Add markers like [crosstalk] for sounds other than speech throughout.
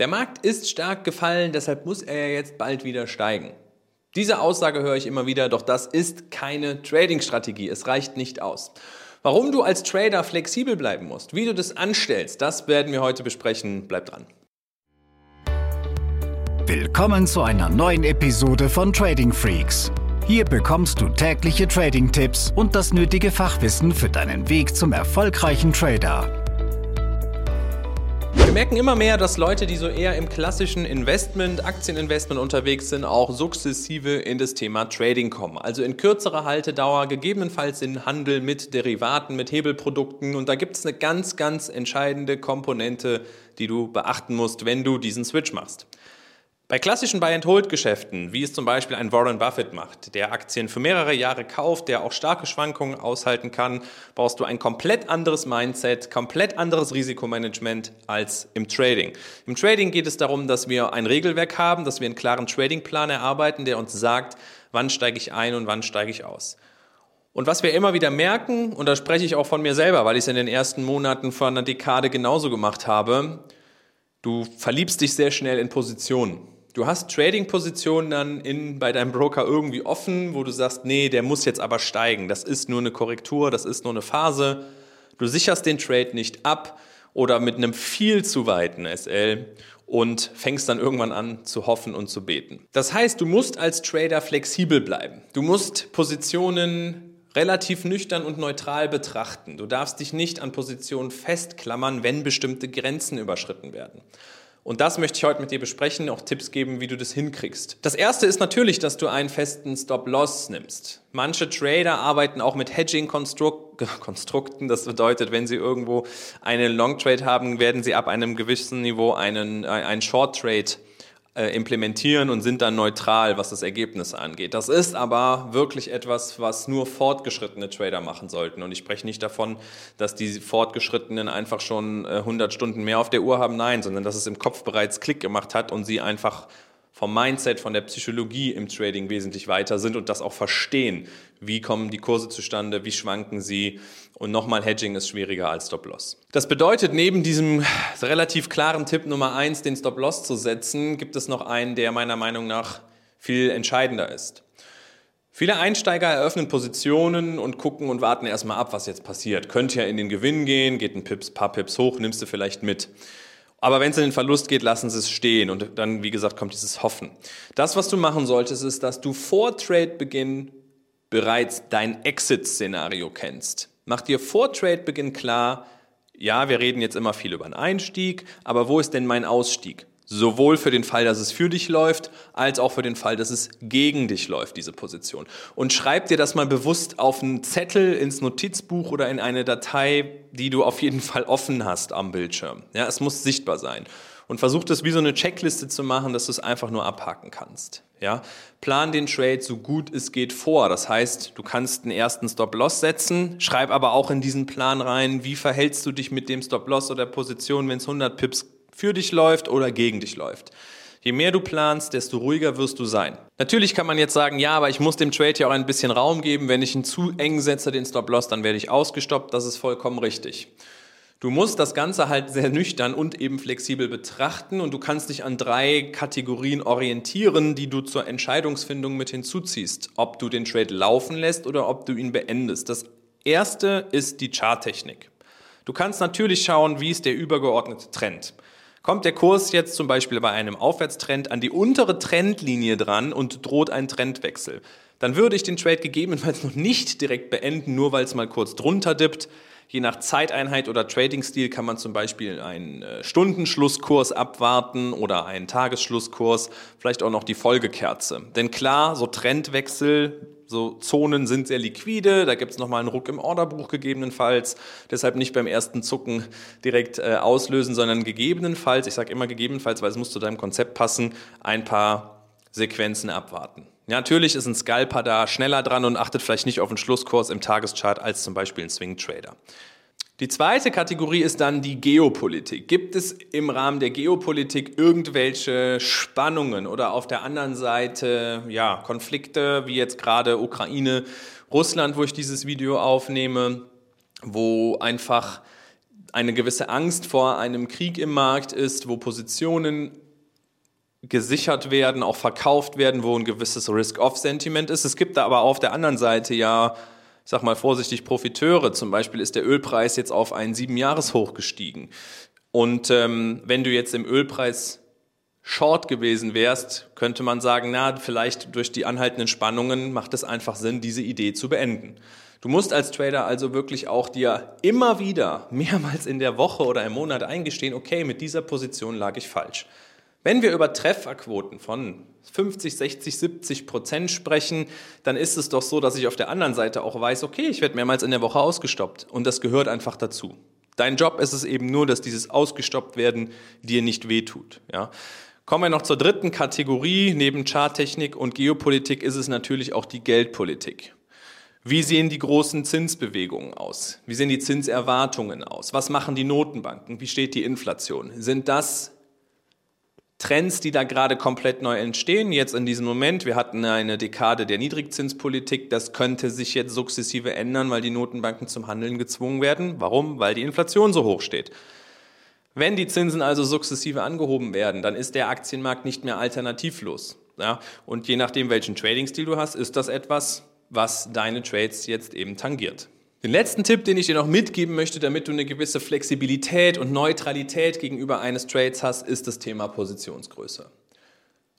Der Markt ist stark gefallen, deshalb muss er jetzt bald wieder steigen. Diese Aussage höre ich immer wieder, doch das ist keine Trading-Strategie. Es reicht nicht aus. Warum du als Trader flexibel bleiben musst, wie du das anstellst, das werden wir heute besprechen. Bleib dran. Willkommen zu einer neuen Episode von Trading Freaks. Hier bekommst du tägliche Trading-Tipps und das nötige Fachwissen für deinen Weg zum erfolgreichen Trader. Merken immer mehr, dass Leute, die so eher im klassischen Investment, Aktieninvestment unterwegs sind, auch sukzessive in das Thema Trading kommen. Also in kürzerer Haltedauer, gegebenenfalls in Handel mit Derivaten, mit Hebelprodukten. Und da gibt es eine ganz, ganz entscheidende Komponente, die du beachten musst, wenn du diesen Switch machst. Bei klassischen Buy-and-Hold-Geschäften, wie es zum Beispiel ein Warren Buffett macht, der Aktien für mehrere Jahre kauft, der auch starke Schwankungen aushalten kann, brauchst du ein komplett anderes Mindset, komplett anderes Risikomanagement als im Trading. Im Trading geht es darum, dass wir ein Regelwerk haben, dass wir einen klaren Tradingplan erarbeiten, der uns sagt, wann steige ich ein und wann steige ich aus. Und was wir immer wieder merken, und da spreche ich auch von mir selber, weil ich es in den ersten Monaten vor einer Dekade genauso gemacht habe, du verliebst dich sehr schnell in Positionen. Du hast Trading-Positionen dann in, bei deinem Broker irgendwie offen, wo du sagst, nee, der muss jetzt aber steigen. Das ist nur eine Korrektur, das ist nur eine Phase. Du sicherst den Trade nicht ab oder mit einem viel zu weiten SL und fängst dann irgendwann an zu hoffen und zu beten. Das heißt, du musst als Trader flexibel bleiben. Du musst Positionen relativ nüchtern und neutral betrachten. Du darfst dich nicht an Positionen festklammern, wenn bestimmte Grenzen überschritten werden. Und das möchte ich heute mit dir besprechen, auch Tipps geben, wie du das hinkriegst. Das erste ist natürlich, dass du einen festen Stop-Loss nimmst. Manche Trader arbeiten auch mit Hedging-Konstrukten. [laughs] Das bedeutet, wenn sie irgendwo einen Long-Trade haben, werden sie ab einem gewissen Niveau einen, äh, einen Short-Trade äh, implementieren und sind dann neutral, was das Ergebnis angeht. Das ist aber wirklich etwas, was nur fortgeschrittene Trader machen sollten. Und ich spreche nicht davon, dass die Fortgeschrittenen einfach schon 100 äh, Stunden mehr auf der Uhr haben, nein, sondern dass es im Kopf bereits Klick gemacht hat und sie einfach vom Mindset, von der Psychologie im Trading wesentlich weiter sind und das auch verstehen. Wie kommen die Kurse zustande? Wie schwanken sie? Und nochmal, Hedging ist schwieriger als Stop-Loss. Das bedeutet, neben diesem relativ klaren Tipp Nummer eins, den Stop-Loss zu setzen, gibt es noch einen, der meiner Meinung nach viel entscheidender ist. Viele Einsteiger eröffnen Positionen und gucken und warten erstmal ab, was jetzt passiert. Könnte ja in den Gewinn gehen, geht ein Pips, paar Pips hoch, nimmst du vielleicht mit. Aber wenn es in den Verlust geht, lassen Sie es stehen. Und dann, wie gesagt, kommt dieses Hoffen. Das, was du machen solltest, ist, dass du vor Trade-Beginn bereits dein Exit-Szenario kennst. Mach dir vor Trade-Beginn klar, ja, wir reden jetzt immer viel über einen Einstieg, aber wo ist denn mein Ausstieg? Sowohl für den Fall, dass es für dich läuft, als auch für den Fall, dass es gegen dich läuft, diese Position. Und schreib dir das mal bewusst auf einen Zettel, ins Notizbuch oder in eine Datei, die du auf jeden Fall offen hast am Bildschirm. Ja, es muss sichtbar sein. Und versuch das wie so eine Checkliste zu machen, dass du es einfach nur abhaken kannst. Ja, plan den Trade so gut es geht vor. Das heißt, du kannst einen ersten Stop-Loss setzen, schreib aber auch in diesen Plan rein, wie verhältst du dich mit dem Stop-Loss oder Position, wenn es 100 Pips für dich läuft oder gegen dich läuft. Je mehr du planst, desto ruhiger wirst du sein. Natürlich kann man jetzt sagen, ja, aber ich muss dem Trade ja auch ein bisschen Raum geben. Wenn ich ihn zu eng setze, den Stop-Loss, dann werde ich ausgestoppt. Das ist vollkommen richtig. Du musst das Ganze halt sehr nüchtern und eben flexibel betrachten und du kannst dich an drei Kategorien orientieren, die du zur Entscheidungsfindung mit hinzuziehst, ob du den Trade laufen lässt oder ob du ihn beendest. Das erste ist die Charttechnik. Du kannst natürlich schauen, wie ist der übergeordnete Trend. Kommt der Kurs jetzt zum Beispiel bei einem Aufwärtstrend an die untere Trendlinie dran und droht ein Trendwechsel, dann würde ich den Trade gegebenenfalls noch nicht direkt beenden, nur weil es mal kurz drunter dippt. Je nach Zeiteinheit oder Trading-Stil kann man zum Beispiel einen äh, Stundenschlusskurs abwarten oder einen Tagesschlusskurs, vielleicht auch noch die Folgekerze. Denn klar, so Trendwechsel so Zonen sind sehr liquide, da gibt es nochmal einen Ruck im Orderbuch gegebenenfalls. Deshalb nicht beim ersten Zucken direkt äh, auslösen, sondern gegebenenfalls, ich sage immer gegebenenfalls, weil es muss zu deinem Konzept passen, ein paar Sequenzen abwarten. Ja, natürlich ist ein Scalper da schneller dran und achtet vielleicht nicht auf den Schlusskurs im Tageschart als zum Beispiel ein Swing Trader. Die zweite Kategorie ist dann die Geopolitik. Gibt es im Rahmen der Geopolitik irgendwelche Spannungen oder auf der anderen Seite ja, Konflikte, wie jetzt gerade Ukraine, Russland, wo ich dieses Video aufnehme, wo einfach eine gewisse Angst vor einem Krieg im Markt ist, wo Positionen gesichert werden, auch verkauft werden, wo ein gewisses Risk-Off-Sentiment ist. Es gibt da aber auf der anderen Seite ja, ich sag mal vorsichtig, Profiteure. Zum Beispiel ist der Ölpreis jetzt auf einen Sieben-Jahres-Hoch gestiegen. Und ähm, wenn du jetzt im Ölpreis short gewesen wärst, könnte man sagen, na, vielleicht durch die anhaltenden Spannungen macht es einfach Sinn, diese Idee zu beenden. Du musst als Trader also wirklich auch dir immer wieder, mehrmals in der Woche oder im Monat eingestehen, okay, mit dieser Position lag ich falsch. Wenn wir über Trefferquoten von 50, 60, 70 Prozent sprechen, dann ist es doch so, dass ich auf der anderen Seite auch weiß, okay, ich werde mehrmals in der Woche ausgestoppt und das gehört einfach dazu. Dein Job ist es eben nur, dass dieses ausgestoppt werden dir nicht wehtut. Ja? Kommen wir noch zur dritten Kategorie. Neben Charttechnik und Geopolitik ist es natürlich auch die Geldpolitik. Wie sehen die großen Zinsbewegungen aus? Wie sehen die Zinserwartungen aus? Was machen die Notenbanken? Wie steht die Inflation? Sind das Trends, die da gerade komplett neu entstehen, jetzt in diesem Moment. Wir hatten eine Dekade der Niedrigzinspolitik. Das könnte sich jetzt sukzessive ändern, weil die Notenbanken zum Handeln gezwungen werden. Warum? Weil die Inflation so hoch steht. Wenn die Zinsen also sukzessive angehoben werden, dann ist der Aktienmarkt nicht mehr alternativlos. Ja? Und je nachdem, welchen Trading-Stil du hast, ist das etwas, was deine Trades jetzt eben tangiert. Den letzten Tipp, den ich dir noch mitgeben möchte, damit du eine gewisse Flexibilität und Neutralität gegenüber eines Trades hast, ist das Thema Positionsgröße.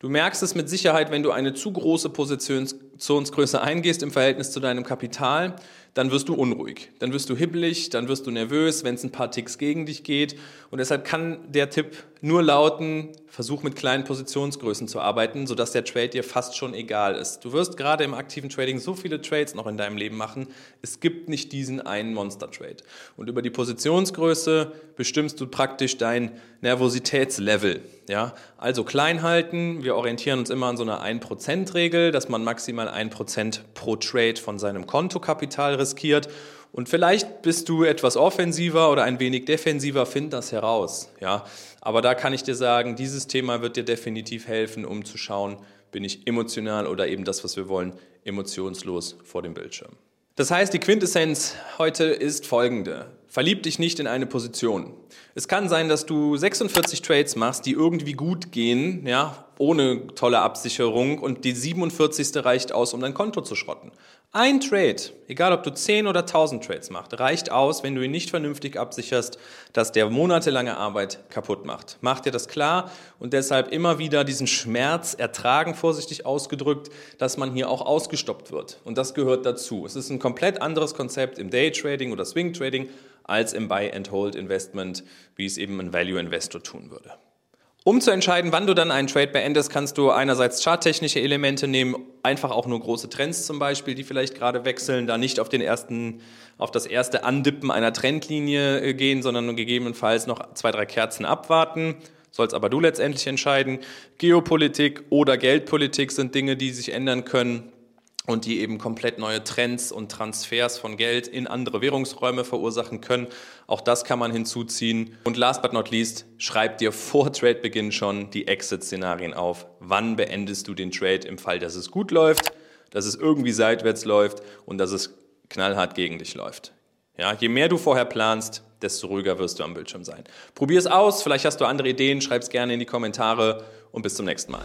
Du merkst es mit Sicherheit, wenn du eine zu große Positionsgröße eingehst im Verhältnis zu deinem Kapital, dann wirst du unruhig, dann wirst du hibbelig, dann wirst du nervös, wenn es ein paar Ticks gegen dich geht. Und deshalb kann der Tipp nur lauten, versuch mit kleinen Positionsgrößen zu arbeiten, sodass der Trade dir fast schon egal ist. Du wirst gerade im aktiven Trading so viele Trades noch in deinem Leben machen, es gibt nicht diesen einen Monster-Trade. Und über die Positionsgröße bestimmst du praktisch dein Nervositätslevel. Ja? Also klein halten, wir orientieren uns immer an so einer 1%-Regel, dass man maximal 1% pro Trade von seinem Kontokapital riskiert. Und vielleicht bist du etwas offensiver oder ein wenig defensiver, find das heraus. Ja, aber da kann ich dir sagen, dieses Thema wird dir definitiv helfen, um zu schauen, bin ich emotional oder eben das, was wir wollen, emotionslos vor dem Bildschirm. Das heißt, die Quintessenz heute ist folgende. Verlieb dich nicht in eine Position. Es kann sein, dass du 46 Trades machst, die irgendwie gut gehen, ja, ohne tolle Absicherung und die 47. reicht aus, um dein Konto zu schrotten. Ein Trade, egal ob du 10 oder 1000 Trades machst, reicht aus, wenn du ihn nicht vernünftig absicherst, dass der monatelange Arbeit kaputt macht. Mach dir das klar und deshalb immer wieder diesen Schmerz ertragen, vorsichtig ausgedrückt, dass man hier auch ausgestoppt wird. Und das gehört dazu. Es ist ein komplett anderes Konzept im Daytrading oder Swing Trading als im Buy-and-Hold-Investment, wie es eben ein Value-Investor tun würde. Um zu entscheiden, wann du dann einen Trade beendest, kannst du einerseits charttechnische Elemente nehmen, einfach auch nur große Trends zum Beispiel, die vielleicht gerade wechseln, da nicht auf den ersten, auf das erste Andippen einer Trendlinie äh, gehen, sondern gegebenenfalls noch zwei, drei Kerzen abwarten. Sollst aber du letztendlich entscheiden. Geopolitik oder Geldpolitik sind Dinge, die sich ändern können und die eben komplett neue Trends und Transfers von Geld in andere Währungsräume verursachen können. Auch das kann man hinzuziehen. Und last but not least, schreib dir vor Trade-Beginn schon die Exit-Szenarien auf. Wann beendest du den Trade im Fall, dass es gut läuft, dass es irgendwie seitwärts läuft und dass es knallhart gegen dich läuft. Ja, je mehr du vorher planst, desto ruhiger wirst du am Bildschirm sein. Probier es aus, vielleicht hast du andere Ideen, schreib es gerne in die Kommentare und bis zum nächsten Mal.